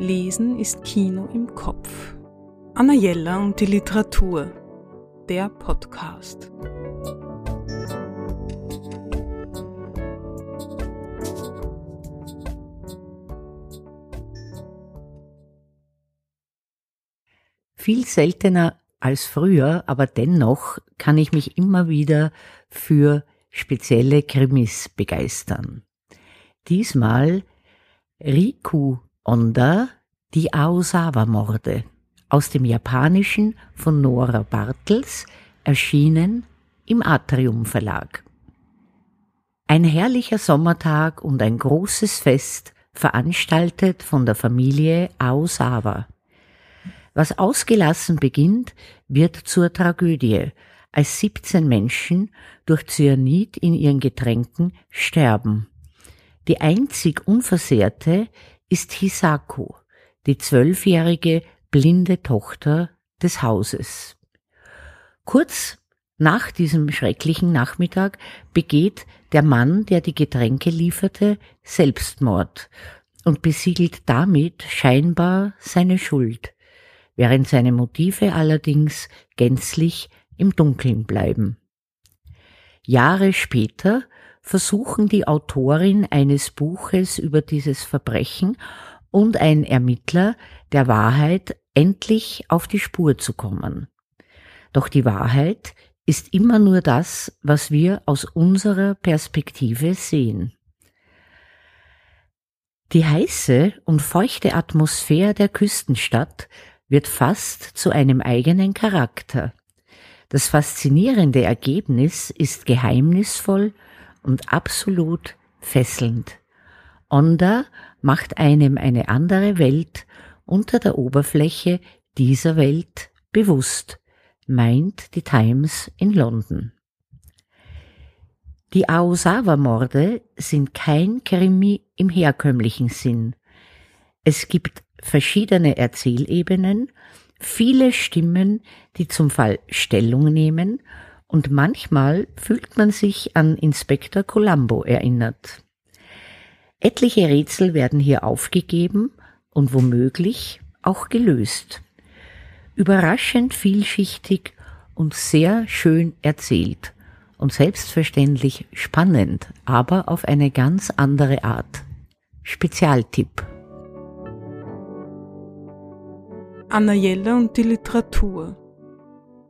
Lesen ist Kino im Kopf. Anna Jella und die Literatur. Der Podcast. Viel seltener als früher, aber dennoch kann ich mich immer wieder für spezielle Krimis begeistern. Diesmal Riku Onda, die Aosawa-Morde aus dem Japanischen von Nora Bartels, erschienen im Atrium Verlag. Ein herrlicher Sommertag und ein großes Fest veranstaltet von der Familie Aosawa. Was ausgelassen beginnt, wird zur Tragödie, als 17 Menschen durch Cyanid in ihren Getränken sterben. Die einzig Unversehrte ist Hisako, die zwölfjährige blinde Tochter des Hauses. Kurz nach diesem schrecklichen Nachmittag begeht der Mann, der die Getränke lieferte, Selbstmord und besiegelt damit scheinbar seine Schuld während seine Motive allerdings gänzlich im Dunkeln bleiben. Jahre später versuchen die Autorin eines Buches über dieses Verbrechen und ein Ermittler der Wahrheit endlich auf die Spur zu kommen. Doch die Wahrheit ist immer nur das, was wir aus unserer Perspektive sehen. Die heiße und feuchte Atmosphäre der Küstenstadt wird fast zu einem eigenen Charakter. Das faszinierende Ergebnis ist geheimnisvoll und absolut fesselnd. Onda macht einem eine andere Welt unter der Oberfläche dieser Welt bewusst, meint die Times in London. Die Aosawa-Morde sind kein Krimi im herkömmlichen Sinn. Es gibt verschiedene Erzählebenen, viele Stimmen, die zum Fall Stellung nehmen, und manchmal fühlt man sich an Inspektor Columbo erinnert. Etliche Rätsel werden hier aufgegeben und womöglich auch gelöst. Überraschend vielschichtig und sehr schön erzählt und selbstverständlich spannend, aber auf eine ganz andere Art. Spezialtipp. Anna Jella und die Literatur.